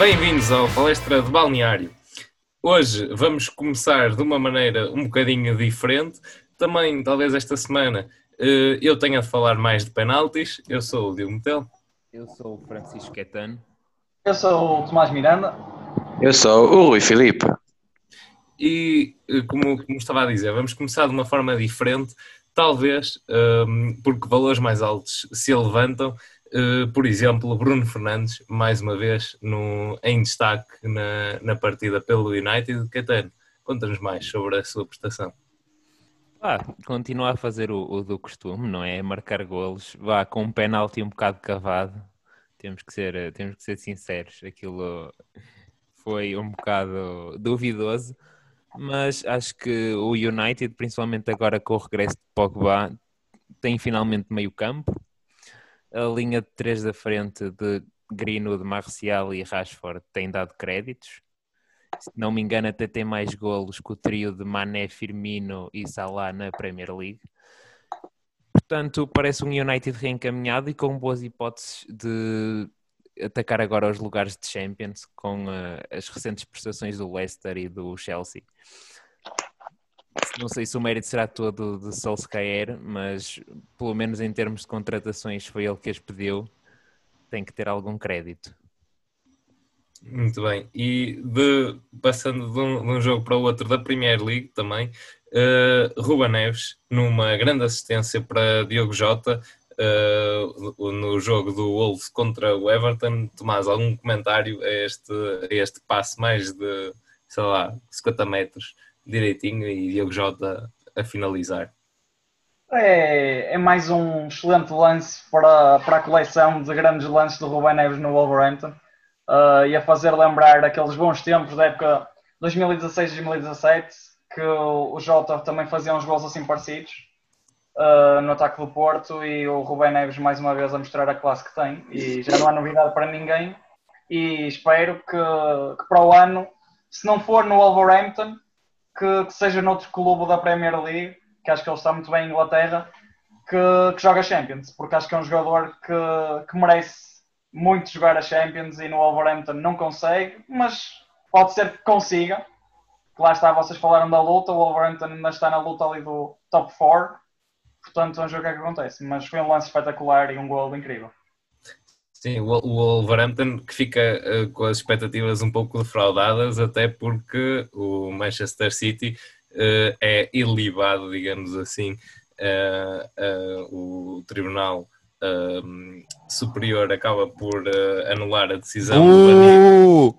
Bem-vindos ao Palestra de Balneário. Hoje vamos começar de uma maneira um bocadinho diferente. Também, talvez esta semana, eh, eu tenha de falar mais de penaltis. Eu sou o Diogo Metel. Eu sou o Francisco Quetano. Eu sou o Tomás Miranda. Eu sou o Rui Filipe. E, eh, como, como estava a dizer, vamos começar de uma forma diferente, talvez um, porque valores mais altos se levantam. Uh, por exemplo, Bruno Fernandes, mais uma vez, no, em destaque na, na partida pelo United. Catano, conta-nos mais sobre a sua prestação. Ah, continua a fazer o, o, do costume, não é? Marcar golos, vá com um penalti um bocado cavado. Temos que ser, temos que ser sinceros, aquilo foi um bocado duvidoso, mas acho que o United, principalmente agora com o regresso de Pogba, tem finalmente meio campo. A linha de três da frente de Greenwood, Marcial e Rashford tem dado créditos. Se não me engano, até tem mais golos que o trio de Mané, Firmino e Salah na Premier League. Portanto, parece um United reencaminhado e com boas hipóteses de atacar agora os lugares de Champions com uh, as recentes prestações do Leicester e do Chelsea. Não sei se o mérito será todo de Solskjaer, mas pelo menos em termos de contratações foi ele que as pediu. Tem que ter algum crédito. Muito bem. E de, passando de um, de um, jogo para o outro da Premier League também, uh, Ruba Neves, numa grande assistência para Diogo Jota, uh, no jogo do Wolves contra o Everton. Tomás, algum comentário a este, a este passe mais de, sei lá, 50 metros direitinho e Diogo Jota a finalizar? É, é, mais um excelente lance para, para a coleção de grandes lances do Ruben Neves no Wolverhampton. Uh, e a fazer lembrar aqueles bons tempos da época 2016-2017 que o, Jota também fazia uns gols assim parecidos uh, no ataque do Porto e o Rubén Neves mais uma vez a mostrar a classe que tem. E já não há novidade para ninguém. E espero que, que para o ano, se não for no Wolverhampton, que, que, seja noutro clube da Premier League, que acho que ele está muito bem em Inglaterra, que, que joga Champions, porque acho que é um jogador que, que merece muito jogar a Champions e no Wolverhampton não consegue, mas pode ser que consiga. Lá está, vocês falaram da luta, o Wolverhampton ainda está na luta ali do top 4 Portanto, vamos ver o que é que acontece. Mas foi um lance espetacular e um gol incrível. Sim, o Wolverhampton que fica uh, com as expectativas um pouco defraudadas, até porque o Manchester City uh, é ilibado, digamos assim, uh, o Tribunal superior acaba por anular a decisão uh!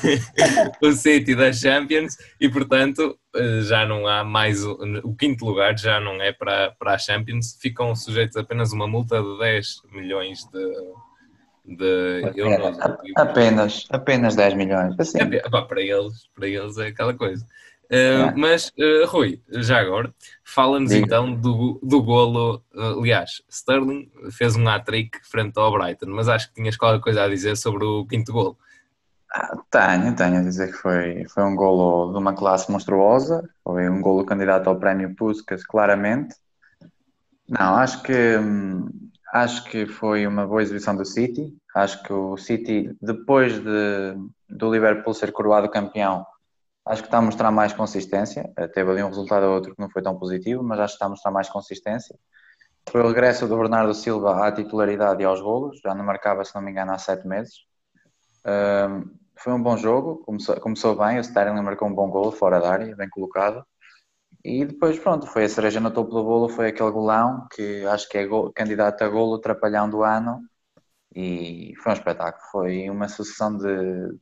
do City da Champions e portanto já não há mais o, o, quinto lugar já não é para, para a Champions ficam sujeitos a apenas uma multa de 10 milhões de, de euros apenas, apenas 10 milhões assim. é, para eles para eles é aquela coisa Uh, mas, uh, Rui, já agora, fala-nos então do, do golo. Uh, aliás, Sterling fez um hat-trick frente ao Brighton, mas acho que tinhas qualquer coisa a dizer sobre o quinto golo. Ah, tenho, tenho a dizer que foi, foi um golo de uma classe monstruosa, foi um golo candidato ao prémio Puskas, claramente. Não, acho que, hum, acho que foi uma boa exibição do City. Acho que o City, depois de, do Liverpool ser coroado campeão, Acho que está a mostrar mais consistência. Eh, teve ali um resultado ou outro que não foi tão positivo, mas acho que está a mostrar mais consistência. Foi o regresso do Bernardo Silva à titularidade e aos golos. Já não marcava, se não me engano, há sete meses. Um, foi um bom jogo, começou, começou bem. O Sterling marcou um bom golo fora da área, bem colocado. E depois, pronto, foi a cereja no topo do bolo. Foi aquele golão que acho que é gol, candidato a golo, trapalhão do ano. E foi um espetáculo. Foi uma sucessão de,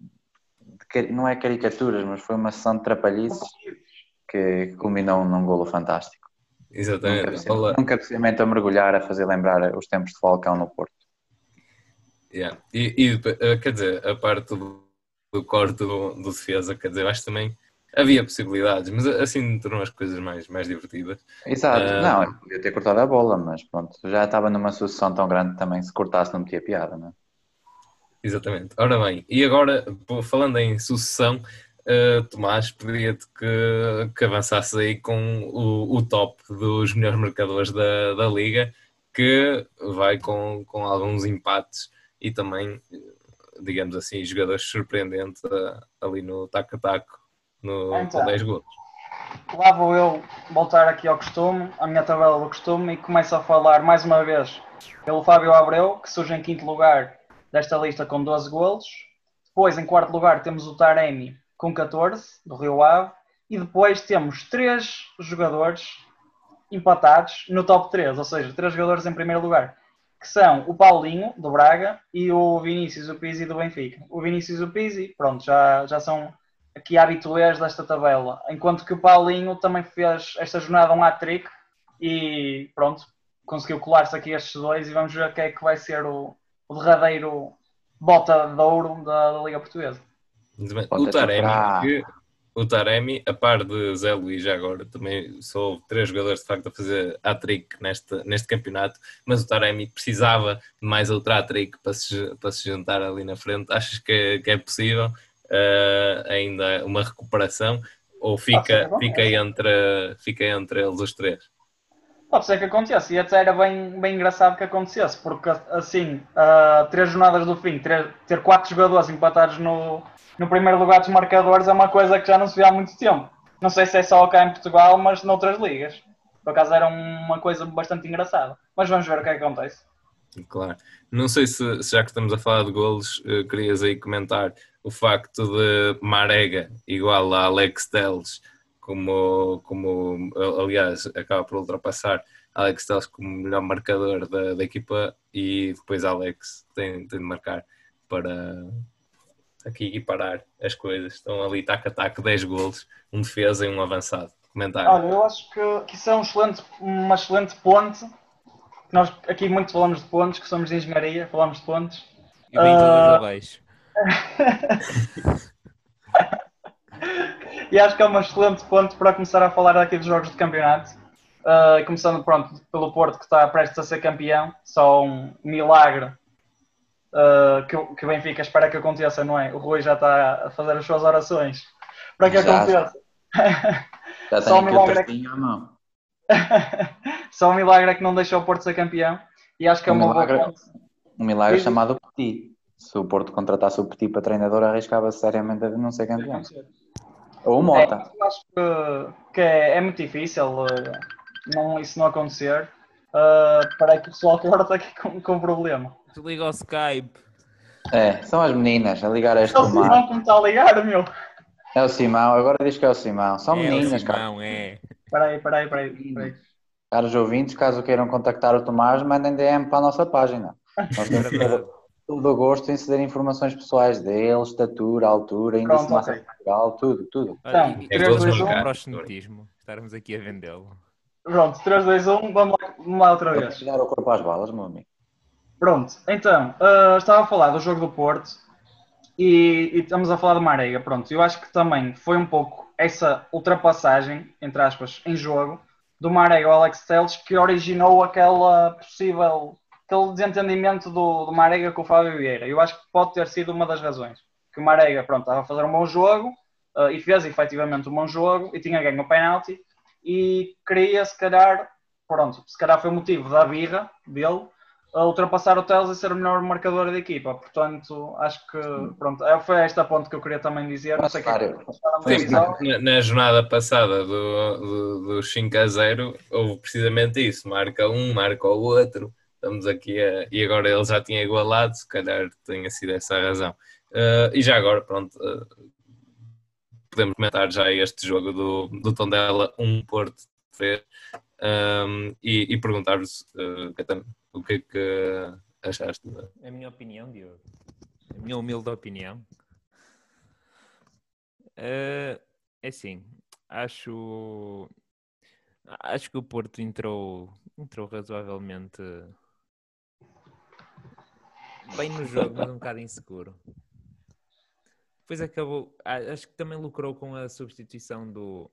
não é caricaturas, mas foi uma sessão de trapalhices que culminou num golo fantástico. Exatamente. Um cabeceamento a mergulhar, a fazer lembrar os tempos de Falcão no Porto. Yeah. E, e, eh, quer dizer, a parte do, do corte do, do, defesa, quer dizer, acho também havia possibilidades, mas assim tornou as coisas mais, mais divertidas. Exato, uh... não, podia ter cortado a bola, mas pronto, já estava numa sucessão tão grande também, se cortasse não metia piada, não é? Exatamente. Ora bem, e agora, falando em sucessão, uh, Tomás, pedia-te que, que avançasses aí com o, o, top dos melhores marcadores da, da Liga, que vai com, com alguns empates e também digamos assim, jogadores surpreendentes uh, ali no taco-taco, no, Então. com 10 gols. Lá vou eu voltar aqui ao costume, à minha tabela do costume, e começo a falar mais uma vez pelo Fábio Abreu, que surge em quinto lugar desta lista com 12 golos. Depois, em quarto lugar, temos o Taremi com 14, do Rio Ave. E depois temos três jogadores empatados no top 3, ou seja, três jogadores em primeiro lugar, que são o Paulinho, do Braga, e o Vinícius Upizzi, do Benfica. O Vinícius Upizzi, pronto, já, já são aqui habituês desta tabela, enquanto que o Paulinho também fez esta jornada um hat-trick e pronto, conseguiu colar-se aqui estes dois e vamos ver quem é que vai ser o, o derradeiro bota de ouro da, da Liga Portuguesa. O Taremi, que- o Taremi, a par de Zé Luís agora, também só houve três jogadores de facto a fazer hat-trick neste, neste campeonato, mas o Taremi precisava de mais outro hat-trick para se, para se juntar ali na frente. Achas que, que é possível eh, ainda uma recuperação ou fica, que aconteça. fica, entre, fica entre eles os três? Pode ser que aconteça, e até era bem, bem engraçado que acontecesse, porque assim, a três jornadas do fim, ter, ter quatro jogadores empatados no, no primeiro lugar dos marcadores é uma coisa que já não se vê há muito tempo. Não sei se é só cá em Portugal, mas noutras ligas. Por acaso era uma coisa bastante engraçada. Mas vamos ver o que é que acontece. Claro. Não sei se, se já que estamos a falar de golos, eh, querias aí comentar o facto de Marega igual a Alex Telles, como, como aliás acaba por ultrapassar Alex Telles como melhor marcador da, da equipa e depois Alex tem, tem de marcar para aqui equiparar as coisas. Estão ali taco, 10 golos, um defesa e um avançado. Comentário. Olha, eu acho que, que isso é um excelente, uma excelente ponte. Nós aqui muito falamos de pontos, que somos de engenharia, falamos de pontos. E vem Ah. todas abaixo. E acho que é uma excelente ponto para começar a falar aqui dos jogos de campeonato. Uh, começando pronto, pelo Porto que está prestes a ser campeão, só um milagre uh, que, o- que o Benfica espera que aconteça, não é? O Rui já está a fazer as suas orações para que Já. aconteça. Já Só tenho um milagre. à mão. só um milagre é que não deixa o Porto ser campeão e acho que é Um uma boa milagre. ponte. Um milagre chamado Petit. Se o Porto contratasse o Petit para treinador, arriscava-se seriamente a não ser campeão. Ou o Mota. É, eu acho que, que é, é muito difícil uh, não, isso não acontecer. Uh, para que o pessoal agora está aqui com, com problema. Desliga o Skype. É, são as meninas a ligar a este É o. Simão que me está a ligar, meu. É o Simão, agora diz que é o Simão. São é, meninas, o cara. Simão, é. Espera aí, espera aí, espera aí, espera aí. Caros ouvintes, caso queiram contactar o Tomás, mandem DM para a nossa página. Nós temos todo o gosto em ceder informações pessoais dele, estatura, altura, índice de massa corporal, tudo, tudo. Olha, Então, e- três, e dois, vamos um. para o proselitismo. Estarmos aqui a vendê-lo. Pronto, 3, 2, 1, vamos lá, vamos lá outra vez. tirar o corpo às balas, meu amigo. Pronto, então, ah, estava a falar do jogo do Porto e, e estamos a falar de Marega. Pronto, eu acho que também foi um pouco essa ultrapassagem, entre aspas, em jogo, do Marega ao Alex Telles que originou aquela possível, aquele desentendimento do, do Marega com o Fábio Vieira. Eu acho que pode ter sido uma das razões. Que o Marega, pronto, estava a fazer um bom jogo ah, e fez efetivamente um bom jogo e tinha ganho o penalti e queria, se calhar, pronto, se calhar foi o motivo da birra dele a ultrapassar o Teles e ser o melhor marcador da equipa. Portanto, acho que pronto, é- foi esta ponto que eu queria também dizer. Não sei o que é Sim. Na, na jornada passada do, do, do 5 a 0 houve precisamente isso, marca um, marca o outro, estamos aqui a, e agora ele já tinha igualado, se calhar tenha sido essa a razão. Uh, e já agora, pronto, uh, podemos comentar já este jogo do, do Tondela 1 Porto 3 um, e, e perguntar-vos uh, o que é que achaste. A minha opinião, Diogo. A minha humilde opinião. Eh, é assim, acho. Acho que o Porto entrou, entrou razoavelmente bem no jogo, mas um bocado inseguro. Depois acabou. Acho que também lucrou com a substituição do,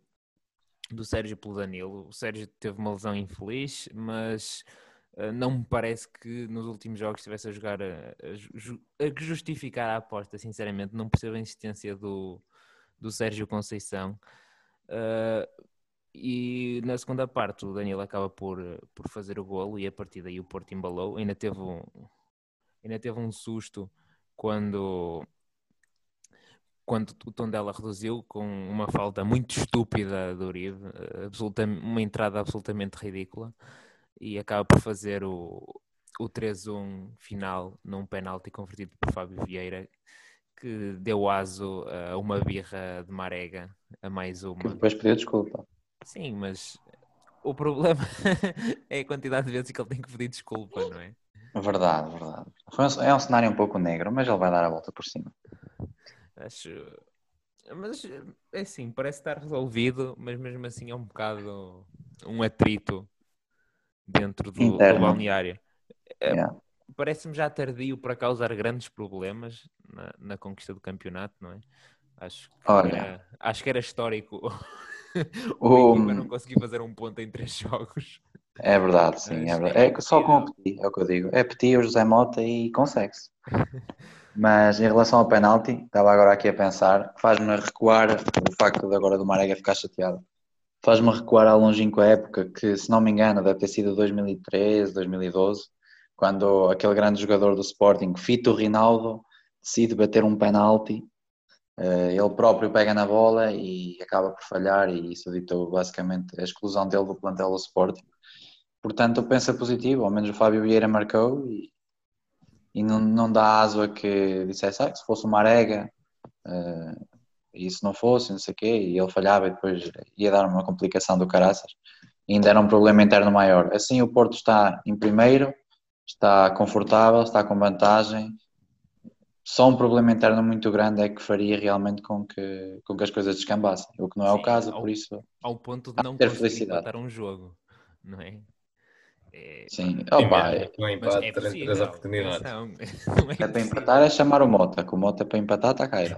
do Sérgio pelo Danilo. O Sérgio teve uma lesão infeliz, mas Uh, não me parece que nos últimos jogos estivesse a jogar a, a ju- a justificar a aposta, sinceramente. Não percebo a insistência do, do Sérgio Conceição. Uh, e na segunda parte, o Danilo acaba por, por fazer o golo e a partir daí o Porto embalou. Ainda teve um, ainda teve um susto quando, quando o Tondela reduziu com uma falta muito estúpida do Uribe, eh, absoluta, uma entrada absolutamente ridícula, e acaba por fazer o, o 3-1 final num penalti convertido por Fábio Vieira, que deu aso a uma birra de Marega, a mais Que uma. depois pediu desculpa. Sim, mas o problema é a quantidade de vezes que ele tem que pedir desculpa, não é? Verdade, verdade. Um- é um cenário um pouco negro, mas ele vai dar a volta por cima. Acho. Mas é assim, parece estar resolvido, mas mesmo assim é um bocado um atrito dentro do, do balneário. É, Yeah. Parece-me já tardio para causar grandes problemas na, na conquista do campeonato, não é? Acho que, Olha. era, acho que era histórico O- equipa não conseguir fazer um ponto em três jogos. É verdade, sim. É, Acho verdade. é É só com o. Petit, é o que eu digo. É Petit, o José Mota e consegue-se. Mas em relação ao penalti, estava agora aqui a pensar, faz-me recuar o facto de agora do Marega ficar chateado. Faz-me recuar à longínqua época que, se não me engano, deve ter sido 2013, 2012, quando aquele grande jogador do Sporting, Fito Rinaldo, decide bater um penalti. Eh, Ele próprio pega na bola e acaba por falhar, e isso ditou basicamente a exclusão dele do plantel do Sporting. Portanto, eu penso a positivo, ao menos o Fábio Vieira marcou e, e não, não dá aso a que dissesse ah, se fosse o Marega eh, e se não fosse, não sei o quê, e ele falhava e depois ia dar uma complicação do caraças. E ainda era um problema interno maior. Assim, o Porto está em primeiro, está confortável, está com vantagem. Só um problema interno muito grande é que faria realmente com que, com que as coisas descambassem, o que não é o Sim, caso, ao- por isso, Ao ponto de não ter felicidade. um jogo, não é? É, sim. Opa, mesmo, com mas empate, é 33 possível. oportunidades. atenção, não é É para empatar é chamar o Mota, que o Mota para empatar está a cair.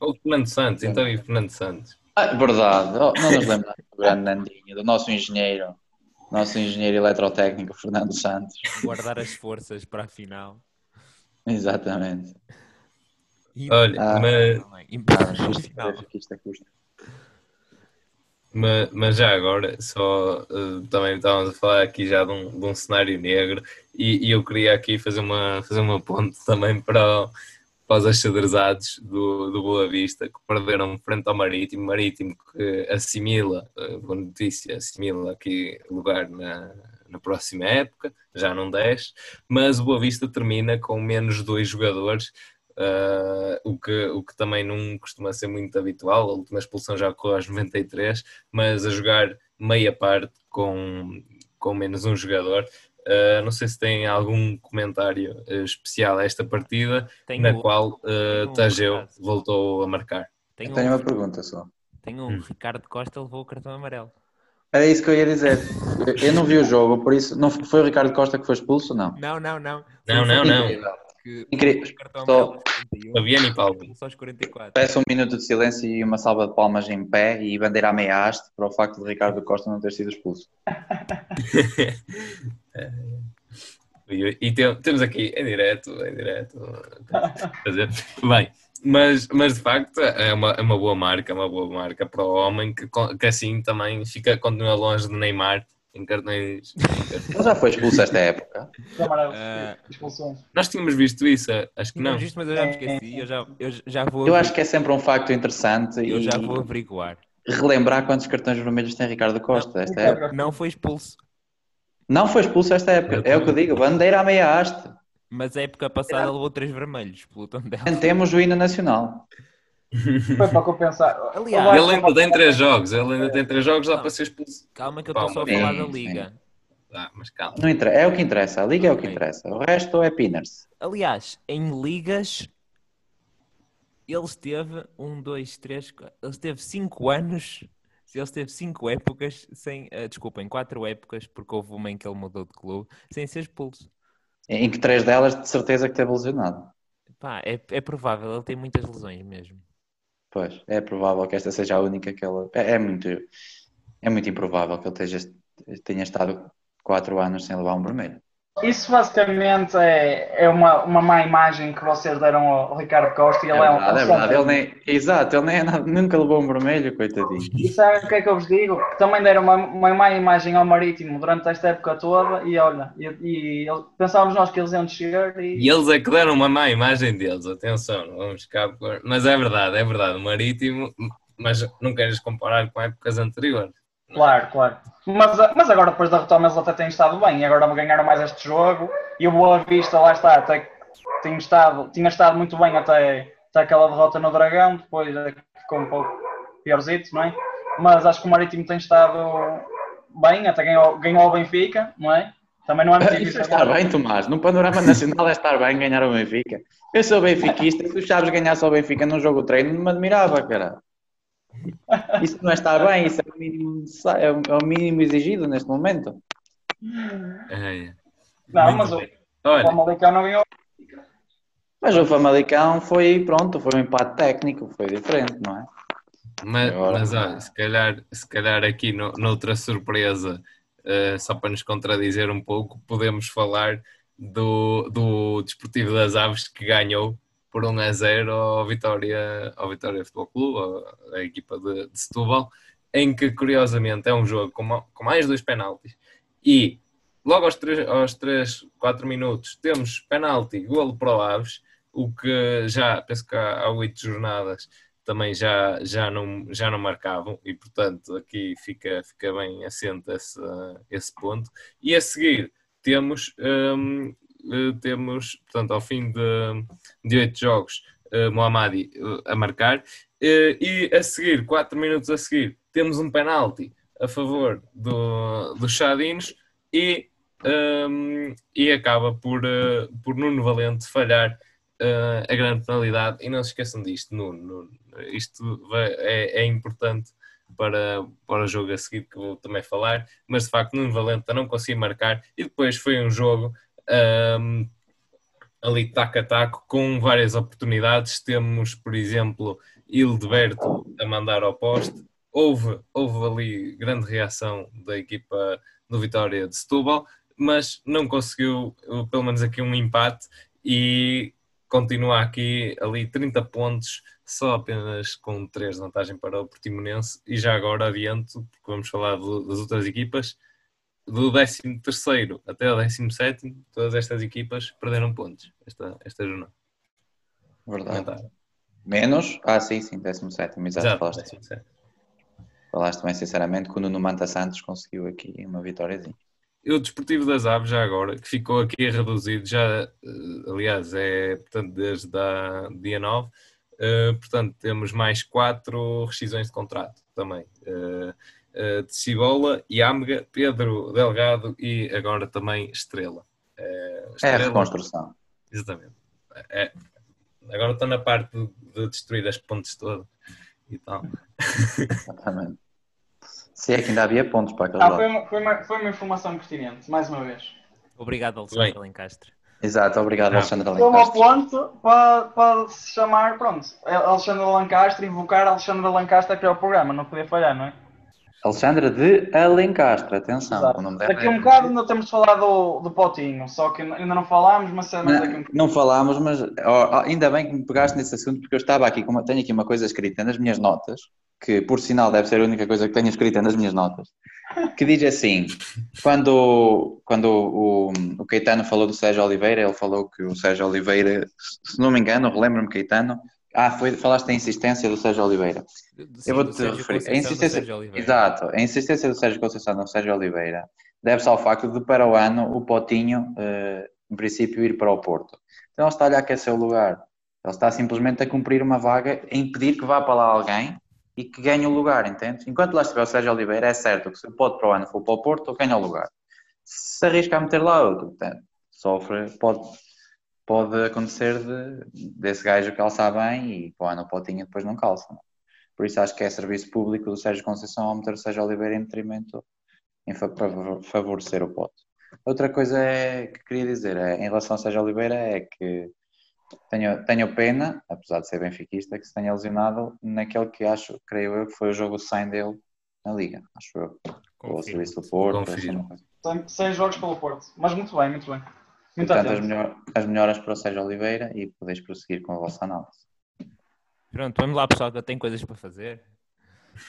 Ou o Fernando Santos, então e o Fernando Santos? Ah, verdade, Oh, não nos lembramos do grande Nandinho, do nosso engenheiro, nosso engenheiro eletrotécnico Fernando Santos. Guardar as forças para a final. Exatamente. Olha, Ah. mas, Ah, mas isto, isto é mas, mas já agora, só eh, também estávamos a falar aqui já de um, de um cenário negro e, e eu queria aqui fazer uma, fazer uma ponte também para, o- para os achadrezados do, do Boa Vista que perderam frente ao Marítimo. Marítimo que assimila, eh, boa notícia, assimila aqui lugar na, na próxima época, já não 10, mas o Boa Vista termina com menos dois jogadores. eh, o, que, o que também não costuma ser muito habitual. A última expulsão já ocorreu aos 93, mas a jogar meia parte com, com menos um jogador. Uh, não sei se tem algum comentário uh, especial a esta partida, Tenho, na qual uh, tenho um Tageu recado. voltou a marcar. tenho Eu tenho um, uma pergunta só. tenho um Hum. Ricardo Costa levou o cartão amarelo. Era isso que eu ia dizer. Eu- não vi o jogo, por isso. Não foi o Ricardo Costa que foi expulso? Não. Não, não, não. Não, não, não. Incrível. Que Incrível. o cartão Só- amarelo aos 41, Fabiano e Paulo. só aos 44. Peço um minuto de silêncio e uma salva de palmas em pé e bandeira à meia haste para o facto de Ricardo Costa não ter sido expulso. E, e tem- temos aqui em direto, em direto. Fazer. Bem, mas, mas de facto é uma, é uma boa marca, é uma boa marca para o homem que, que assim também fica, continua longe de Neymar em cartões. Ele já foi expulso esta época. Ah. expulsões. Nós tínhamos visto isso, acho que Não, não. isto, mas eu já me esqueci. Eu já, eu já vou. Eu acho que é sempre um facto interessante eu e já vou averiguar. relembrar quantos cartões vermelhos tem Ricardo Costa esta época. Não foi expulso. Não foi expulso esta época, é o que eu digo, bandeira à meia haste. Mas a época passada levou três vermelhos pelo Tondela. Cantemos o hino nacional. Foi para compensar. Aliás, Ele ainda tem três jogos, ele ainda tem três jogos lá Não. para ser expulso. Calma que eu estou só a falar da sim. Liga. Ah, mas calma. Não inter- É o que interessa, a liga é o que interessa. O resto é pinners. Aliás, em ligas, ele esteve um, dois, três, quatro, ele esteve cinco anos, ele esteve cinco épocas sem, eh, desculpem, quatro épocas, porque houve uma em que ele mudou de clube, sem ser expulso. Em que três delas de certeza que teve lesionado. Pá, é, é provável, ele tem muitas lesões mesmo. Pois, é provável que esta seja a única que ele. É, é muito, é muito improvável que ele esteja, tenha estado quatro anos sem levar um vermelho. Isso basicamente é, é uma, uma má imagem que vocês deram ao Ricardo Costa e É ele é, um. verdade, é verdade. Ele nem, exato, ele nem é nada- nunca levou um vermelho, coitadinho. E sabe o que é que eu vos digo? Que também deram uma, uma má imagem ao Marítimo durante esta época toda e olha, e, e pensávamos nós que eles iam descer e, E eles é que deram uma má imagem deles, atenção, não vamos ficar. por- Mas é verdade, é verdade, o Marítimo, mas não queres comparar com épocas anteriores. Claro, claro. Mas, mas agora depois da retoma eles até têm estado bem e agora ganharam mais este jogo e o Boa Vista lá está, até tinha estado, tinha estado muito bem até, até aquela derrota no Dragão, depois é ficou um pouco piorzito, não é? Mas acho que o Marítimo tem estado bem, até ganhou, ganhou o Benfica, não é? Também não é muito Isso difícil. é estar bem, Tomás. No panorama nacional é estar bem ganhar o Benfica. Eu sou benfiquista, se o Chaves ganhasse ao Benfica num jogo treino, não me admirava, cara. Isso não estar bem, isso é o mínimo, é o- é o mínimo exigido neste momento. É, é. Não, Muito mas o, bem. o Olha, Famalicão não ganhou. Mas o Famalicão foi, pronto, foi um empate técnico, foi diferente, não é? mas, Agora- mas olha, se calhar, se calhar aqui no, noutra surpresa, eh, só para nos contradizer um pouco, podemos falar do, do Desportivo das Aves que ganhou por 1 a 0 ao Vitória, ao Vitória Futebol Clube, a, equipa de, de Setúbal, em que curiosamente é um jogo com, com mais dois penaltis e logo aos 3, aos 3 4 minutos temos penalti, golo para o Aves, o que já, penso que há, há 8 jornadas também já, já, não, já não marcavam e portanto aqui fica, fica bem assente esse, esse ponto. E a seguir temos, eh, temos portanto, ao fim de, 8 jogos, eh, Mohammadi eh, a marcar eh, e a seguir, 4 minutos a seguir, temos um penalti a favor do, dos Chadinos e, hum, e acaba por, eh, por Nuno Valente falhar eh, a grande penalidade. E não se esqueçam disto, Nuno. Isto é, é importante para, para o jogo a seguir que vou também falar, mas de facto Nuno Valente não conseguiu marcar e depois foi um jogo hum, ali taco a taco com várias oportunidades. Temos, por exemplo, Hildeberto a mandar ao poste. Houve, houve ali grande reação da equipa do Vitória de Setúbal, mas não conseguiu, eh, pelo menos aqui, um empate e continua aqui ali 30 pontos, só apenas com 3 de vantagem para o Portimonense. E já agora adianto, porque vamos falar do- das outras equipas, do 13 até o 17, todas estas equipas perderam pontos esta, esta jornada. Verdade. Comentário. Menos, ah, sim, sim, 17, exato, Exato, falaste, 17. falaste bem sinceramente que o Nuno Manta Santos conseguiu aqui uma vitóriazinha. E o Desportivo das Aves, já agora, que ficou aqui reduzido, já, eh, aliás, é portanto, desde a dia 9, eh, portanto, temos mais quatro rescisões de contrato também. Eh, eh, de Cibola, Yamga, Pedro Delgado e agora também Estrela. Eh, É a Estrela- reconstrução. Exatamente. É, agora estou na parte de, de destruir as pontes todas e tal. Exatamente. Se é que ainda havia pontos para aquele Ah, lado. foi uma, foi, uma, foi uma informação pertinente, mais uma vez. Obrigado, Alexandre Bem. Lencastre. Exato, obrigado, Ah. Alexandre Foi um Alencastre. ponto para, para se chamar, pronto, Alexandre Lancastre, invocar Alexandre Lancastre aqui ao programa, não podia falhar, não é? Alexandre de Alencastre, atenção. Exato. o nome dela Daqui é- um bocado ainda temos de falar do, do Potinho, só que ainda não falámos, mas mais daqui um Não, não falámos, mas ó, ainda bem que me pegaste nesse assunto, porque eu estava aqui, com uma- tenho aqui uma coisa escrita nas minhas notas, que por sinal deve ser a única coisa que tenho escrita nas minhas notas, que diz assim: quando, quando o, o Caetano falou do Sérgio Oliveira, ele falou que o Sérgio Oliveira, se não me engano, relembro-me, Caetano. Ah, foi, falaste da insistência do Sérgio Oliveira. Sim, Eu vou do te Sérgio referir. A insistência, exato, a insistência do Sérgio Conceição no Sérgio Oliveira deve-se ao facto de para o ano o Potinho, eh, em princípio, ir para o Porto. Então ele está-lhe a aquecer o lugar. Ele está simplesmente a cumprir uma vaga, a impedir que vá para lá alguém e que ganhe o lugar, entende? Enquanto lá estiver o Sérgio Oliveira, é certo que se o Porto para o ano for para o Porto, ganha o lugar. Se arrisca a meter lá outro, portanto, sofre, pode, pode acontecer de, desse gajo calçar bem e para o ano o Potinho depois não calça. não é? Por isso acho que é serviço público do Sérgio Conceição ao meter o Sérgio Oliveira em detrimento em fa- para favorecer o Pote. Outra coisa é, que queria dizer é, em relação ao Sérgio Oliveira é que tenho, tenho pena, apesar de ser benfiquista, que se tenha lesionado naquele que acho, creio eu, que foi o jogo sem dele na Liga, acho eu. Ou o Confirmo. Serviço do Porto, Confirmo. Tem seis jogos pelo Porto. Mas muito bem, muito bem. Muito Portanto, as, melhor- as melhoras para o Sérgio Oliveira e podeis prosseguir com a vossa análise. Pronto, vamos lá, pessoal, que eu tenho coisas para fazer.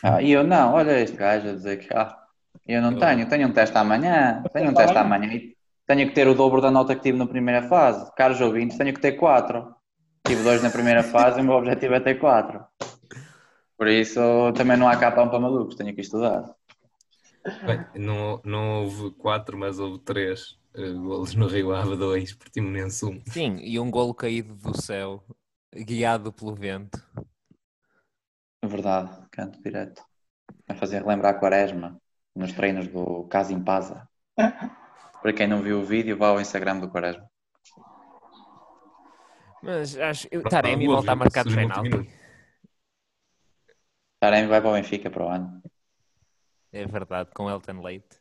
Ah, e eu não, olha este gajo a dizer que ah, eu não Eu- tenho, tenho um teste amanhã, tenho um teste amanhã e tenho que ter o dobro da nota que tive na primeira fase. Caros ouvintes, tenho que ter quatro. Tive dois na primeira fase e o meu objetivo é ter quatro. Por isso também não há capão para malucos, tenho que estudar. Bem, não, não houve quatro, mas houve três eh, golos no Rio Ave 2, Portimonense 1. Sim, e um golo caído do céu, guiado pelo vento. Verdade, canto direto. A fazer relembrar a quaresma nos treinos do Casim Paza. Para quem não viu o vídeo, vá ao Instagram do Quaresma. Mas acho que o Pronto, Taremi volta a marcar de minutos. Taremi vai para o Benfica para o ano. É verdade, com Elton Leite.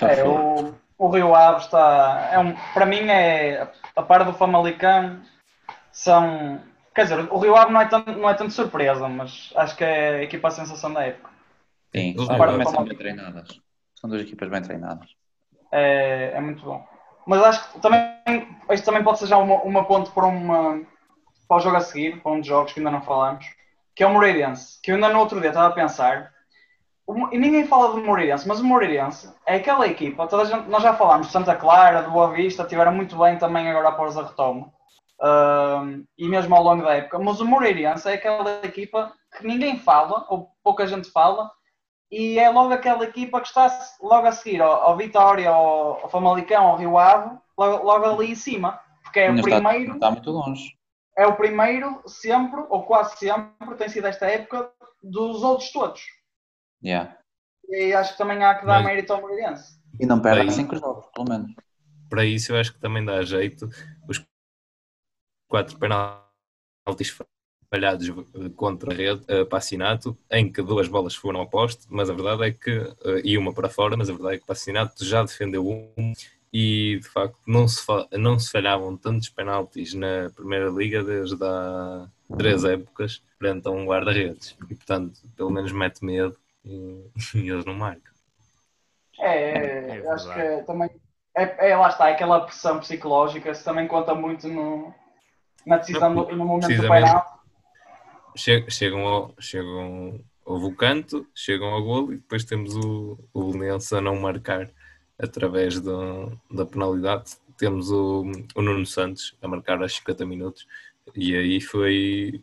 É, o, o Rio Ave está. É um, para mim, é a par do Famalicão. São. Quer dizer, o Rio Ave não é, tanto, não é tanto surpresa, mas acho que é a equipa a sensação da época. Sim, Os também são bem treinadas. São duas equipas bem treinadas. É, é muito bom. Mas acho que também, isto também pode ser já uma, uma ponte para, uma, para o jogo a seguir, para um dos jogos que ainda não falamos, que é o Moreirense, que eu ainda no outro dia estava a pensar, e ninguém fala do Moreirense, mas o Moreirense é aquela equipa, toda a gente, nós já falámos de Santa Clara, do Boa Vista, tiveram muito bem também agora após a retoma, Ahm, e mesmo ao longo da época, mas o Moreirense é aquela equipa que ninguém fala, ou pouca gente fala, e é logo aquela equipa que está logo a seguir ao, ao Vitória, ao, ao Famalicão, ao Rio Ave, logo, logo ali em cima. Porque é o não, está, primeiro, está muito longe. é o primeiro sempre, ou quase sempre, tem sido esta época, dos outros todos. Yeah. E acho que também há que dar Mas- mérito ao Moreirense. E não perde cinco jogos, pelo menos. Para isso, eu acho que também dá jeito os quatro penaltis falhados eh, contra a rede, eh, Passinato, em que duas bolas foram ao poste, mas a verdade é que, eh, e uma para fora, mas a verdade é que Passinato já defendeu um e de facto não se, fa- não se falhavam tantos penaltis na Primeira Liga desde há três épocas frente a um guarda-redes e portanto pelo menos mete medo e, e eles não marcam. É, É é, acho que é também. É, é, lá está, é aquela pressão psicológica, isso também conta muito no, na decisão, do, no momento do. Che- chegam ao, chegam, houve o canto, chegam ao golo e depois temos o, o Belenense a não marcar através do, da penalidade. Temos o, o Nuno Santos a marcar aos 50 minutos e aí foi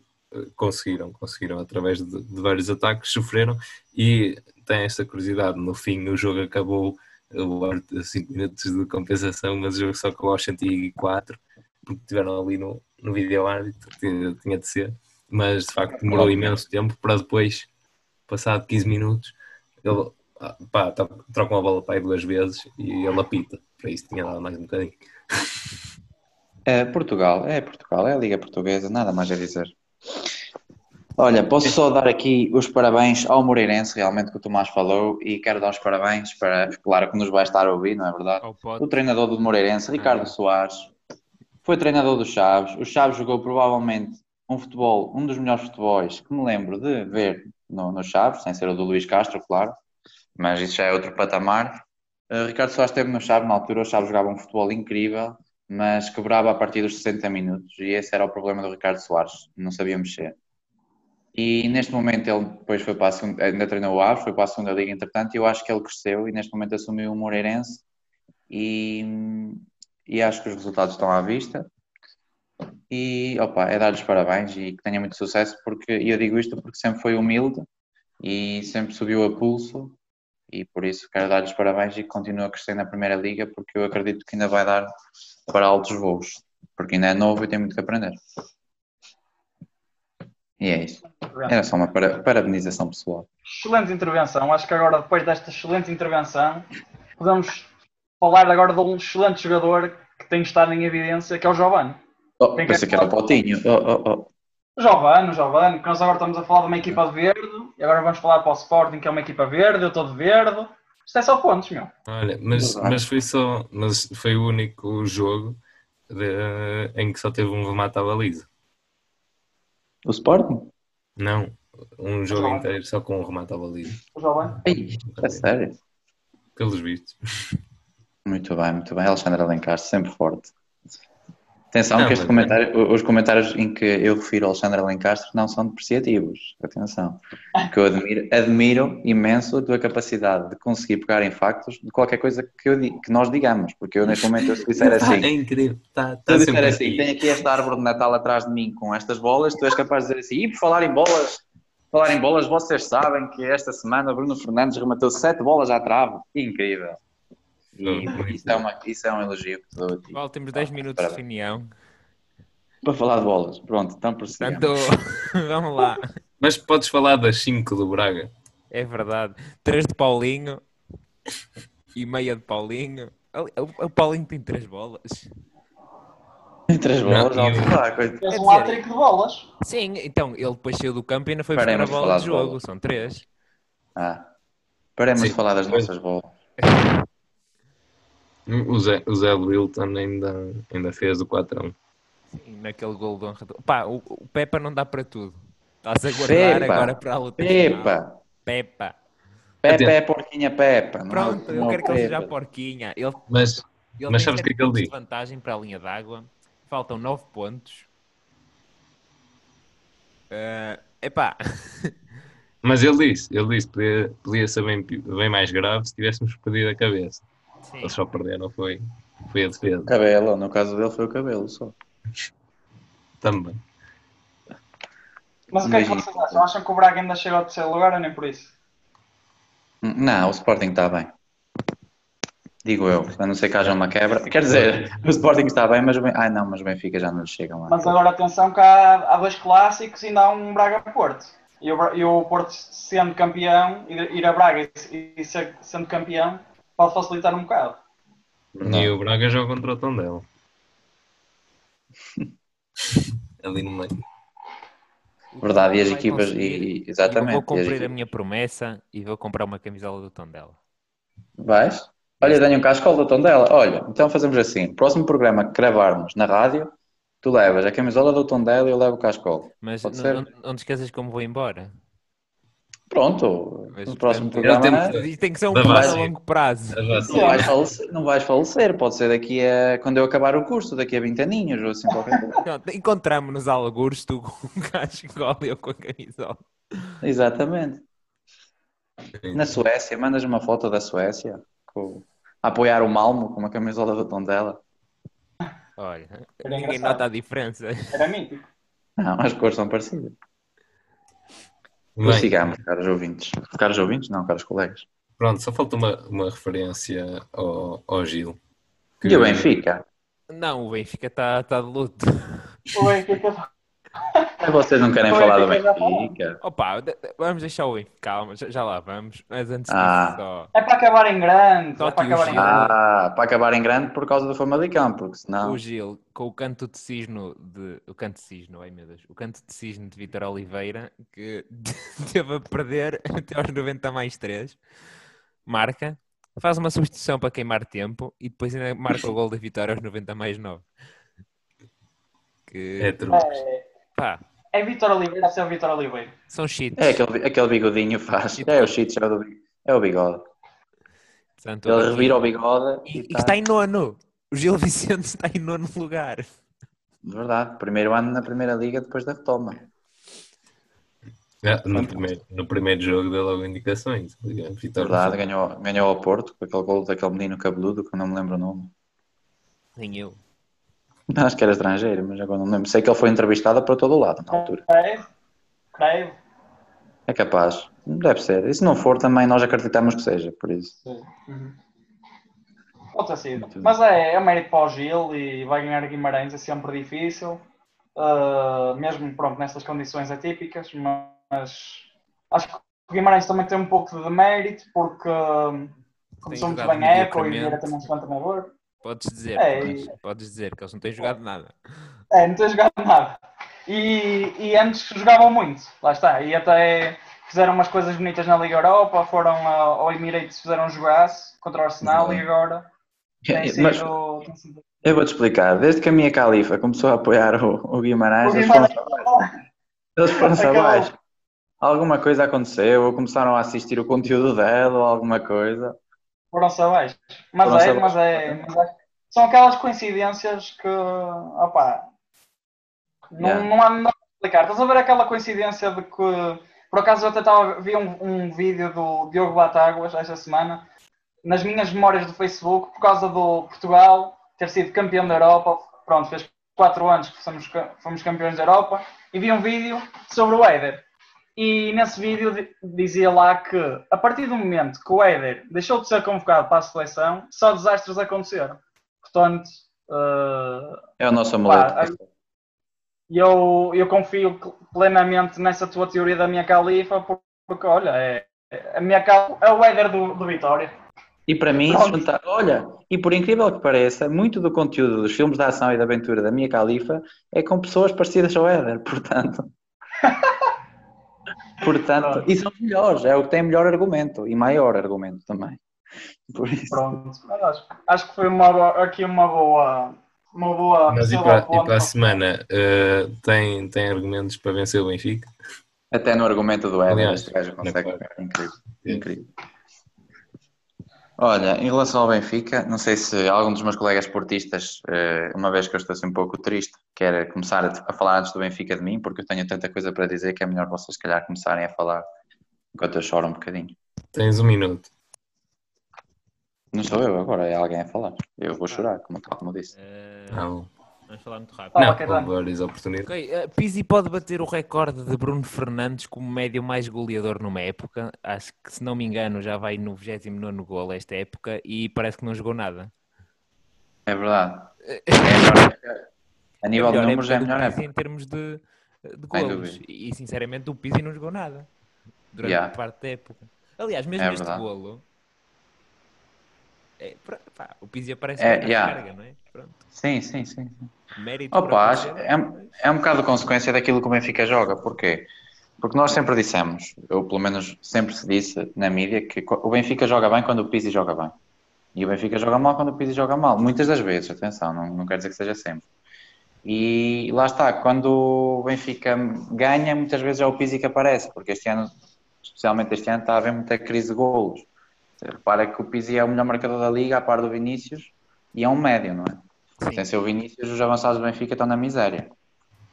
conseguiram, conseguiram através de, de vários ataques, sofreram e tem esta curiosidade, no fim o jogo acabou a 5 minutos de compensação, mas o jogo só acabou aos 104 porque tiveram ali no, no vídeo árbitro, tinha, tinha de ser mas de facto demorou imenso tempo para depois, passado 15 minutos, ele ah, pá, tá- trocam a bola para aí duas vezes e ele apita. Para isso tinha dado mais um bocadinho. É Portugal, é Portugal, é a Liga Portuguesa, nada mais a dizer. Olha, posso só dar aqui os parabéns ao Moreirense, realmente, que o Tomás falou, e quero dar os parabéns para, claro que nos vai estar a ouvir, não é verdade? O treinador do Moreirense, Ricardo Soares, foi treinador do Chaves. O Chaves jogou provavelmente um futebol, um dos melhores futebols que me lembro de ver no, no Chaves, sem ser o do Luís Castro, claro, mas isso já é outro patamar. Uh, Ricardo Soares esteve no Chaves na altura, o Chaves jogava um futebol incrível, mas quebrava a partir dos 60 minutos, e esse era o problema do Ricardo Soares, não sabia mexer. E neste momento ele depois foi para a segunda, ainda treinou o Aves, foi para a segunda liga entretanto, e eu acho que ele cresceu e neste momento assumiu o Moreirense e, e acho que os resultados estão à vista. E opa, é dar-lhes parabéns e que tenha muito sucesso, porque e eu digo isto porque sempre foi humilde e sempre subiu a pulso, e por isso quero dar-lhes parabéns e que continue a crescer na Primeira Liga, porque eu acredito que ainda vai dar para altos voos, porque ainda é novo e tem muito que aprender. E é isso. Era só uma para- parabenização pessoal. Excelente intervenção. Acho que agora, depois desta excelente intervenção, podemos falar agora de um excelente jogador que tem estado em evidência, que é o Giovanni. Oh, Quem pensei que era o Potinho. Oh, oh, oh. Giovanni, Giovanni, que nós agora estamos a falar de uma equipa de verde, e agora vamos falar para o Sporting, que é uma equipa verde, eu estou de verde. Isto é só pontos, meu. Olha, mas, mas foi só, mas foi o único jogo de- em que só teve um remate à baliza. O Sporting? Não, um jogo Jovem. inteiro só com um remate à baliza. O jovem. Ei, é sério? Pelos vistos. Muito bem, muito bem. Alexandre Alencar, sempre forte. Atenção Não, que este comentário, os comentários em que eu refiro ao Alexandre Alencastre não são depreciativos. Atenção. Porque eu admiro, admiro imenso a tua capacidade de conseguir pegar em factos de qualquer coisa que, eu que nós digamos. Porque eu, neste momento, eu se disser É assim, incrível. Tá, se eu tá disser sempre assim, tenho aqui esta árvore de Natal atrás de mim com estas bolas, tu és capaz de dizer assim, e por falar em bolas, falar em bolas, vocês sabem que esta semana Bruno Fernandes rematou sete bolas à trave. Incrível. E isso é, uma, isso é um elogio que dou a ti. Paulo, temos 10 minutos de Parabéns. reunião. Para falar de bolas. Pronto, então prosseguimos. Portanto, vamos lá. Mas podes falar das 5 do Braga. É verdade. 3 de Paulinho e meia de Paulinho. O Paulinho tem 3 bolas. Em três bolas, Não, alto eu- lá, coitado. Fez Quer um hat-trick de bolas. Sim, então ele depois saiu do campo e ainda foi buscar a Paremos de bola de de jogo. bolas. São 3. Ah. Paremos Sim. de falar das nossas bolas. O Zé, o Zé Wilton ainda, ainda fez o 4-1. Sim, naquele gol de honra. do- Pá, o, o Pepa não dá para tudo. Estás a guardar Pepa. agora para a luta. Pepa! Pepa. Pepa é porquinha Pepa. não é Pronto, não eu é quero que ele seja a porquinha. Ele, Mas, ele Mas sabes o que é que ele diz? de vantagem para a linha d'água. Faltam 9 pontos. Eh, epá, mas ele disse, ele disse que podia, podia ser bem, bem mais grave se tivéssemos perdido a cabeça. Sim. Eles só perderam, foi, foi a defesa O cabelo, no caso dele foi o cabelo só. também. Mas o que é que vocês acham? Acham que o Braga ainda chega ao terceiro lugar ou nem por isso? Não, o Sporting está bem. Digo eu, a não ser que haja uma quebra. Quer dizer, o Sporting está bem, mas o Ben- Ai não, mas o Benfica já não lhe chegam lá. Mas agora atenção que há, há dois clássicos e ainda há um Braga-Porto. E o, e o Porto sendo campeão, ir, ir a Braga e, e ser- sendo campeão, pode facilitar um bocado. Não. E o Braga joga contra o Tondela. Ali no meio. Verdade, e as equipas, e, exatamente. Eu vou cumprir a minha promessa e vou comprar uma camisola do Tondela. Vais? Olha, tenho um cascol do Tondela. Olha, então fazemos assim: próximo programa que gravarmos na rádio, tu levas a camisola do Tondela e eu levo o cascol. Mas Pode não, ser? não, não te esqueças como vou embora. Pronto, Mas, no próximo portanto, programa. Ele Isto tem que ser um Da plano a longo prazo. Não vais, falecer, não vais falecer, pode ser daqui a quando eu acabar o curso, daqui a 20 aninhos ou assim qualquer coisa. Pronto, Encontramos-nos a algures, tu com um cascol e eu com a camisola. Exatamente. Na Suécia, mandas uma foto da Suécia com- a apoiar o Malmo com uma camisola do Tondela. Olha, Era ninguém engraçado. nota a diferença. Era mítico. Não, as cores são parecidas. Bem, Prossigamos, caros ouvintes. Caros ouvintes? Não, caros colegas. pronto, só falta uma, uma referência ao, ao Gil. Que- E o Benfica? Não, o Benfica está tá de luto. O Benfica Vocês não querem O falar do Benfica? Opa, vamos deixar o Benfica, calma, já, já lá vamos. Mas antes Ah. disso, só. é para acabar em grande. Só É para acabar em grande. Ah, para acabar em grande por causa do Famalicão, porque senão. O Gil, com o canto de cisno de. O canto de cisno, ai meu Deus. O canto de cisno de Vitor Oliveira, que teve a perder até aos 90 mais 3. Marca, faz uma substituição para queimar tempo e depois ainda marca o gol da vitória aos 90 mais 9. Que, É truques. É, pá, é Vitor Oliveira ser o Vitor Oliveira. são cheats. É aquele, aquele bigodinho faz. É o cheat, é o, do- é o bigode. Portanto, Ele revira o bigode E, e, tá. está em nono. O Gil Vicente está em nono lugar. De verdade, primeiro ano na primeira liga depois da retoma. Ah, no, primeiro, no primeiro jogo deu logo indicações. De Vitória. verdade, ganhou, ganhou ao Porto com aquele gol daquele menino cabeludo que eu não me lembro o nome. Nem eu. Acho que era estrangeiro, mas agora não me lembro. Sei que ele foi entrevistado para todo o lado na altura. Creio. Creio. É capaz. Deve ser. E se não for, também nós acreditamos que seja, por isso. Uhum. Pode ter sido. Muito Mas é, é mérito para o Gil e vai ganhar Guimarães, é sempre difícil. Uh, mesmo pronto, nestas condições atípicas, mas acho que o Guimarães também tem um pouco de mérito porque um, começou muito bem a época e o também um excelente treinador. Podes dizer, É, podes, podes dizer que eles não têm jogado nada. É, não tem jogado nada. E, e antes jogavam muito, lá está. E até fizeram umas coisas bonitas na Liga Europa, foram ao Emirates, fizeram um jogaço contra o Arsenal e agora tem sido. Mas tem sido- eu vou-te explicar. Desde que a minha califa começou a apoiar o, o Guimarães, O eles Guimarães- foram-se abaixo. Eles Acabou. abaixo. Alguma coisa aconteceu, ou começaram a assistir o conteúdo dela, ou alguma coisa. Foram-se abaixo. Mas Foram-se é, abaixo. mas é, mas é- São aquelas coincidências que. Opá, não, Yeah. não há há de explicar. Estás a ver aquela coincidência de que. Por acaso eu até estava, vi um, um vídeo do Diogo Batáguas esta semana nas minhas memórias do Facebook por causa do Portugal ter sido campeão da Europa. Pronto, fez quatro anos que fomos, fomos campeões da Europa e vi um vídeo sobre o Éder. E nesse vídeo di- dizia lá que a partir do momento que o Éder deixou de ser convocado para a seleção, só desastres aconteceram. Portanto, eh, É o nosso amuleto. E eu, eu confio plenamente nessa tua teoria da minha califa, por- porque olha, é, é a minha cal, é o Éder do, do Vitória. E para mim, juntar, olha, e por incrível que pareça, muito do conteúdo dos filmes de ação e de aventura da Mia Khalifa é com pessoas parecidas ao Éder, portanto. portanto, Pronto. e são os melhores, é o que tem melhor argumento e maior argumento também. Por isso. Pronto, acho, acho que foi uma, boa- aqui uma boa. Uma boa Mas e para, e para a semana, eh, tem, tem argumentos para vencer o Benfica? Até no argumento do Aliás, este gajo consegue. É incrível. É. incrível. Olha, em relação ao Benfica, não sei se algum dos meus colegas esportistas, eh, uma vez que eu estou assim um pouco triste, quer começar a, falar antes do Benfica de mim, porque eu tenho tanta coisa para dizer que é melhor vocês, se calhar, começarem a falar enquanto eu choro um bocadinho. Tens um minuto. Não sou eu agora, é alguém a falar. Eu vou chorar, como, tal como eu disse. Ah, bom. Vamos falar muito rápido. Não, Caetano. houve várias oportunidades. Ok, eh, Pizzi pode bater o recorde de Bruno Fernandes como médio mais goleador numa época. Acho que, se não me engano, já vai no 29 gol esta época e parece que não jogou nada. É verdade. É a época. A nível de números é a melhor época. em termos de, de golos. E, sinceramente, o Pizzi não jogou nada durante Yeah. a parte da época. Aliás, mesmo É este verdade. golo. É, pá, o Pizzi aparece É, yeah. carga, não é? Pronto. Sim, sim, sim. Mérito Opa, acho, é, é um bocado consequência daquilo que o Benfica joga. Porquê? Porque nós sempre dissemos, eu pelo menos sempre se disse na mídia, que o Benfica joga bem quando o Pizzi joga bem. E o Benfica joga mal quando o Pizzi joga mal. Muitas das vezes, atenção, não, não quer dizer que seja sempre. E lá está, quando o Benfica ganha, muitas vezes é o Pizzi que aparece, porque este ano, especialmente este ano, está a haver muita crise de golos. Repara que o Pizzi é o melhor marcador da liga, a par do Vinícius, e é um médio, não é? Sim. Sem o Vinícius, os avançados do Benfica estão na miséria.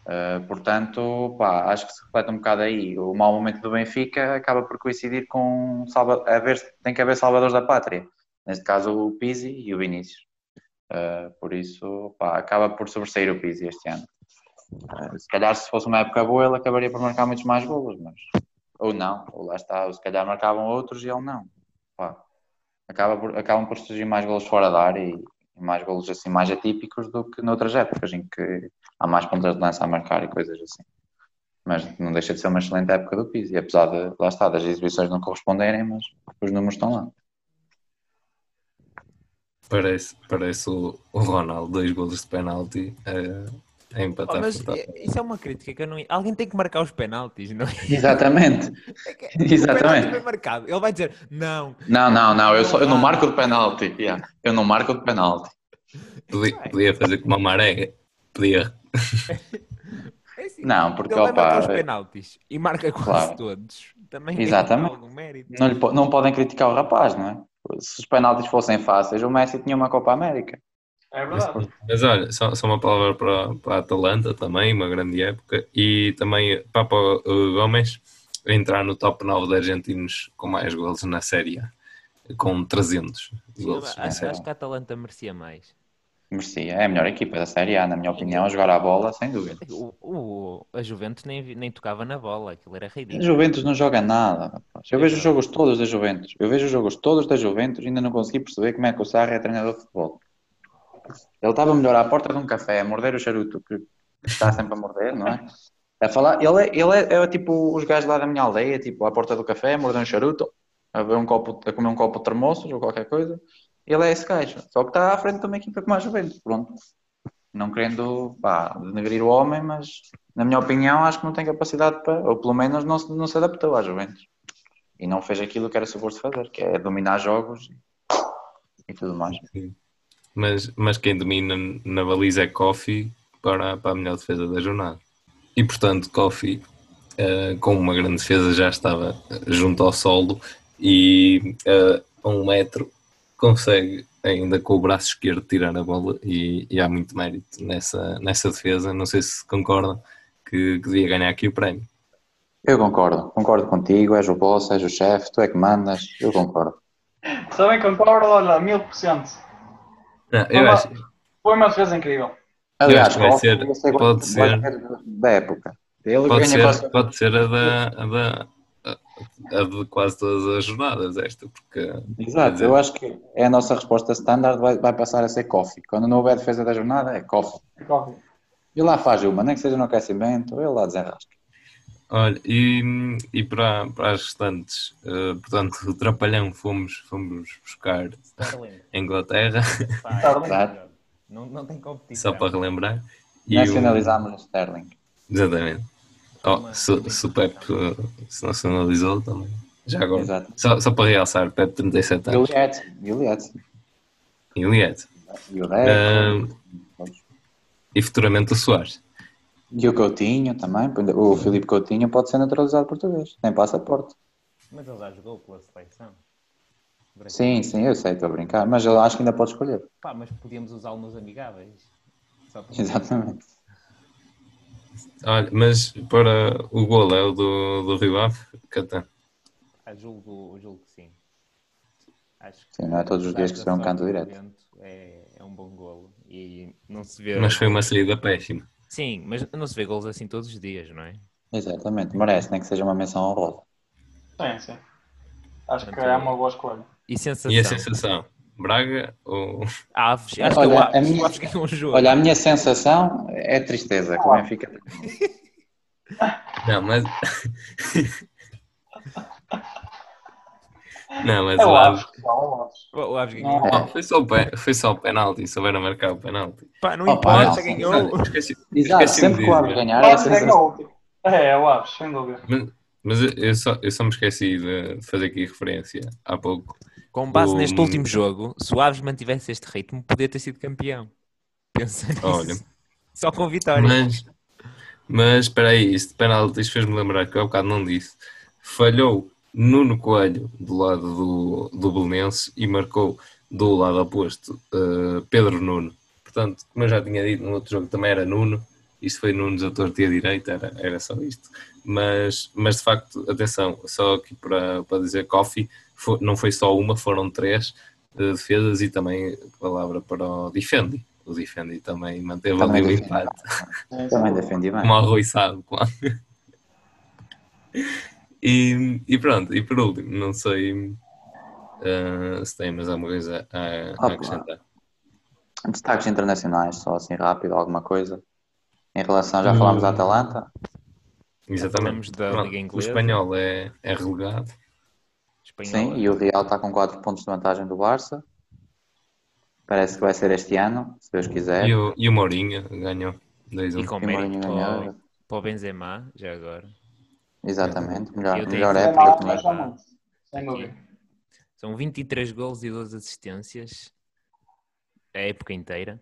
Uh, portanto, pá, acho que se reflete um bocado aí. O mau momento do Benfica acaba por coincidir com salva haver, tem que haver salvadores da pátria. Neste caso, o Pizzi e o Vinícius. Uh, por isso, pá, acaba por sobressair o Pizzi este ano. Uh, se calhar, se fosse uma época boa, ele acabaria por marcar muitos mais golos, mas ou não, ou lá está, ou se calhar marcavam outros e ele não. Pá, acaba por, acabam por surgir mais golos fora da área e mais golos assim mais atípicos do que noutras épocas em que há mais pontas de lança a marcar e coisas assim. Mas não deixa de ser uma excelente época do Pizzi, apesar de, lá está, das exibições não corresponderem, mas os números estão lá. Parece, parece o, o Ronaldo, dois golos de penalti eh, a Oh, empatar. mas portanto. eh, isso é uma crítica que eu não. Alguém tem que marcar os penaltis, não é? Exatamente. É que O Exatamente. foi marcado. Ele vai dizer, não. Não, não, não, eu, só, eu não marco de penalti. Yeah. Eu não marco de penalti. Podia, podia fazer como a Maré. Podia. É assim, Não, porque, ele opa, os é- penaltis e marca quase Claro. todos. Também Exatamente. algum mérito. Não, lhe não podem criticar o rapaz, não é? Se os penaltis fossem fáceis, o Messi tinha uma Copa América. É verdade. Mas olha, só, só uma palavra para, para a Atalanta também, uma grande época. E também Papa uh, Gomes a entrar no top 9 de argentinos com mais golos na Série A, com 300 Sim, golos na acho, Série acho que a Atalanta merecia mais. Merecia. É a melhor equipa da Série A, na minha opinião, a jogar a bola, sem dúvida. O, o- a Juventus nem, nem tocava na bola, aquilo era A ridículo. Juventus não joga nada. rapaz. Eu vejo os jogos todos da Juventus. Eu vejo os jogos todos da Juventus e ainda não consegui perceber como é que o Sarri é treinador de futebol. Ele estava melhor à porta de um café, a morder o charuto, que está sempre a morder, não é? A falar, ele, é, ele é, é tipo os gajos lá da minha aldeia, tipo à porta do café, a morder um charuto, a, ver um copo, a comer um copo de termoços ou qualquer coisa. Ele é esse gajo. Só que está à frente de uma equipa como a Juventus. Pronto. Não querendo pá, denegrir o homem, mas na minha opinião acho que não tem capacidade para, ou pelo menos não, não se adaptou à Juventus. E não fez aquilo que era suposto fazer, que é dominar jogos e, e tudo mais. Mas, mas quem domina na baliza é Kofi para, para a melhor defesa da jornada. E portanto, Kofi uh, com uma grande defesa, já estava junto ao solo e uh, a um metro consegue ainda com o braço esquerdo tirar a bola e, e há muito mérito nessa, nessa defesa. Não sei se concordam que, que devia ganhar aqui o prémio. Eu concordo, concordo contigo, és o boss, és o chefe, tu é que mandas, eu concordo. Também concordo, olha, mil por cento. Eu acho. Foi uma defesa incrível. Aliás, vai ser, pode ser da época. Ele pode, ser, pode ser a da, a da a de quase todas as jornadas, esta, porque. Exato, dizer... eu acho que é a nossa resposta standard, vai, vai passar a ser coffee. Quando não houver defesa da jornada, é coffee. É coffee. E lá faz uma, nem que seja no aquecimento, ele lá desenrasca. Olha, e, e para, para as restantes, uh, portanto, o Trapalhão fomos, fomos buscar a Inglaterra. Exato. Não, não tem competição. Só para relembrar. Nacionalizámos o Sterling. Exatamente. Oh, se, se, o Pep se nacionalizou também. Já agora. Exato. Só, só para realçar, Pep 37 anos. E o Liet. E o Liet. E o Liet. Uh, e futuramente o Soares. E o Coutinho também, o Filipe Coutinho pode ser naturalizado português, tem passaporte. Mas ele já jogou pela seleção. Sim, sim, eu sei, estou a brincar, mas eu acho que ainda pode escolher. Pá, mas podíamos usá-lo nos amigáveis. Exatamente. Olha, mas para o gol é o do, do Rio Ave, Catan? Ah, julgo, julgo que sim. Acho que sim, não é todos os dias que se vê um canto direto. É, é um bom golo e não se vê. Mas foi uma saída péssima. Sim, mas não se vê gols assim todos os dias, não é? Exatamente, merece, nem que seja uma menção honrosa. Sim, sim. Acho que é uma boa escolha. E, sensação? e a sensação? Braga ou. Aves, acho olha, que o Aves, a minha, Aves ganhou um jogo. Olha, a minha sensação é tristeza, que o Benfica. Não, mas. Não, mas é o Aves. O Aves ganhou. É. Foi, só o foi só o penalti, souberam marcar o penalti. Pá, não importa, ganhou. Esqueci, Exato, esqueci sempre que o Aves ganhar. É, é o Aves, sem dúvida. Mas, mas eu, só, eu só me esqueci de fazer aqui referência há pouco. Com base o... neste último jogo, se o Aves mantivesse este ritmo, podia ter sido campeão. Pensa nisso. Olha. Só com vitória. Mas, mas espera aí, este penalti fez-me lembrar que eu há bocado não disse. Falhou Nuno Coelho do lado do, do Belenense e marcou do lado oposto uh, Pedro Nuno. Portanto, como eu já tinha dito no outro jogo, também era Nuno. Isto foi Nunes a torta e a direita, era, era só isto. Mas, mas de facto, atenção, só aqui para, para dizer Coffee, foi, não foi só uma, foram três uh, defesas e também palavra para o Defendi. O Defendi também manteve também ali o empate. Também defendi bem. Como arroiçado, claro. E, e pronto, e por último, não sei uh, se tem mais alguma coisa a, a acrescentar. Destaques internacionais, só assim rápido, alguma coisa. Em relação, já falámos da. Atalanta. Exatamente. Da Liga Inglesa. O espanhol é, é relegado. Espanhol Sim, é... e o Real está com 4 pontos de vantagem do Barça. Parece que vai ser este ano, se Deus quiser. E o, e o Mourinho ganhou 2 E com mérito para, para o Benzema, já agora. Exatamente, melhor, melhor época comigo. Sem dúvida. São 23 gols e 12 assistências a época inteira.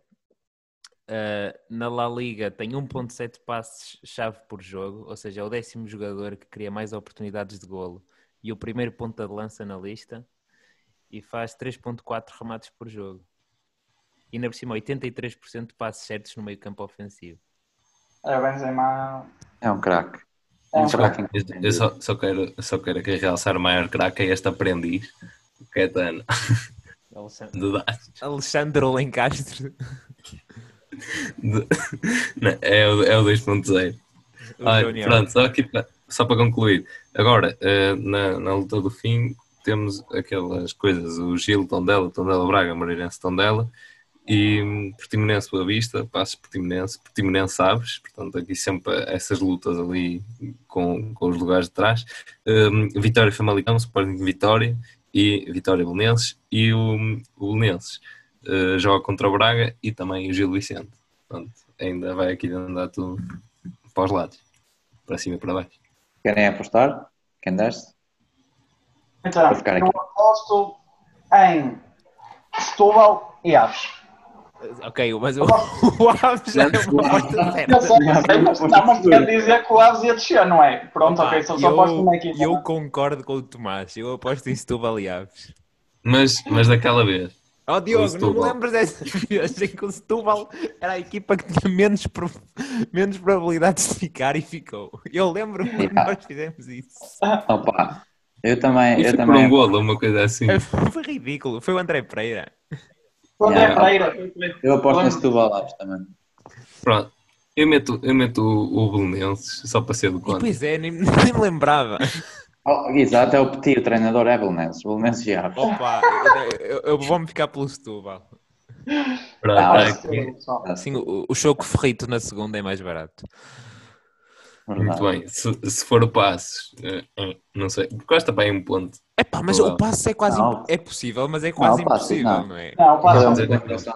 Uh, na La Liga tem 1.7 passes-chave por jogo, ou seja, é o décimo jogador que cria mais oportunidades de golo e o primeiro ponta de lança na lista e faz 3.4 remates por jogo. E ainda por cima 83% de passes certos no meio campo ofensivo. É, Benzema... É um craque. É eu, só, só, quero, só quero aqui realçar o maior craque é este aprendiz, o Caetano. Alexandre, Alexandre Lencastre. De... Não, é o, é o 2.0. Pronto, só, aqui, só para concluir. Agora, uh, na, na luta do fim, temos aquelas coisas: o Gil, Tondela, Tondela Braga, Moreirense, Tondela e Portimonense Boa Vista, Passos Portimonense, Portimonense Aves, portanto aqui sempre essas lutas ali com, com os lugares de trás, um, Vitória Famalicão, Sporting Vitória e Vitória Belenenses e o, o Belenenses uh, joga contra o Braga e também o Gil Vicente, portanto ainda vai aqui andar tudo para os lados, para cima e para baixo. Querem apostar? Quem desce? Então, eu aposto em Setúbal e Aves. Ok, mas o, o Aves já é uma aposta Eu certa. sei, eu sei, mas, quer dizer que o Aves ia descer, não é? Pronto, Pá, ok, só, só aposto numa equipa. eu concordo com o Tomás. Eu aposto em Setúbal e Aves. Mas, mas daquela vez. Oh Diogo, não me lembras dessa vez em que o Setúbal era a equipa que tinha menos, pro- menos probabilidades de ficar e ficou. Eu lembro-me quando Yeah. nós fizemos isso. Opa, eu também, E eu foi por também. um golo, uma coisa assim. Foi ridículo. Foi o André Pereira. O André Yeah. Pereira. Eu aposto em Setúbal Aves também. Pronto. Eu meto, eu meto o, o Belenenses só para ser do conta. pois é, nem, nem me lembrava. Oh, exato, é o Petit, o treinador é Belenenses. Belenenses Aves. Opa, eu, eu- vou-me ficar pelo Setúbal. Pronto, Ah, tá Ah, aqui. sim, pessoal. Sim, o, o choco ferrito na segunda é mais barato. Muito bem. Se, se for o Passos, eh, eh, não sei. Custa bem um ponto. Epá, mas Provável. o passo é quase. Não. É possível, mas é quase o passo, impossível, não. não, é? Não, o Passos Não, Mas é não, não. coisas.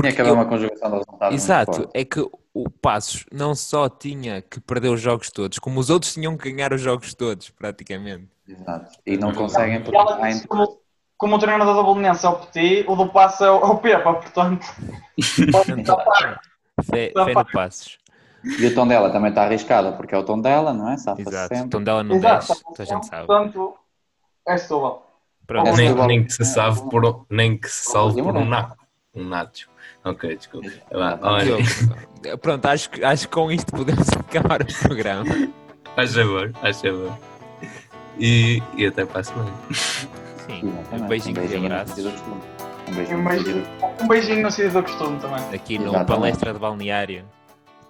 Tinha que haver uma conjugação de resultados. Exato, é que o Passos não só tinha que perder os jogos todos, como os outros tinham que ganhar os jogos todos, praticamente. Exato. E não conseguem porque como, como o treinador do Belenense é o Petit, o do Passo é o, é o Pepa, portanto. Fé, fé no Passos. E o tom dela também está arriscado, porque é o tom dela, não é? Safa-se Exato. sempre. Então dela no Exato, 10, toda a gente sabe. Portanto, é Setúbal. Pronto, Nem, nem que se salve por, nem que se salve por um naco. Um nacho. Ok, desculpa. Olha, pronto, acho, que- acho que com isto podemos acabar o programa. faz favor, faz favor. E, e até para a semana. Sim, Exatamente. um beijinho e no abraços sentido do costume. Um Um beijinho. no beijinho, sentido- um beijinho no sítio do costume também. aqui no Exatamente. Palestra de Balneário.